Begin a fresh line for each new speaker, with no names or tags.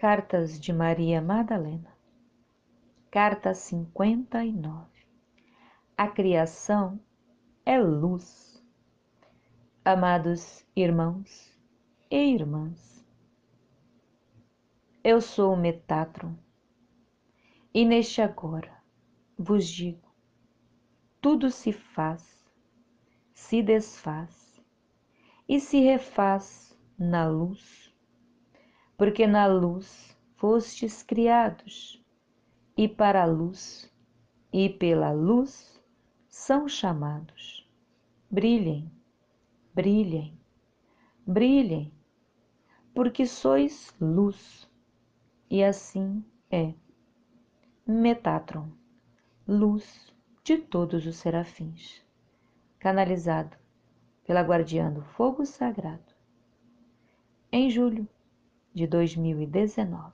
Cartas de Maria Madalena. Carta 59. A criação é luz. Amados irmãos e irmãs, eu sou o Metatron e neste agora vos digo: tudo se faz, se desfaz e se refaz na luz porque na luz fostes criados, e para a luz e pela luz são chamados. Brilhem, brilhem, brilhem, porque sois luz, e assim é. Metatron, luz de todos os serafins, canalizado pela guardiã do fogo sagrado. Em julho de 2019.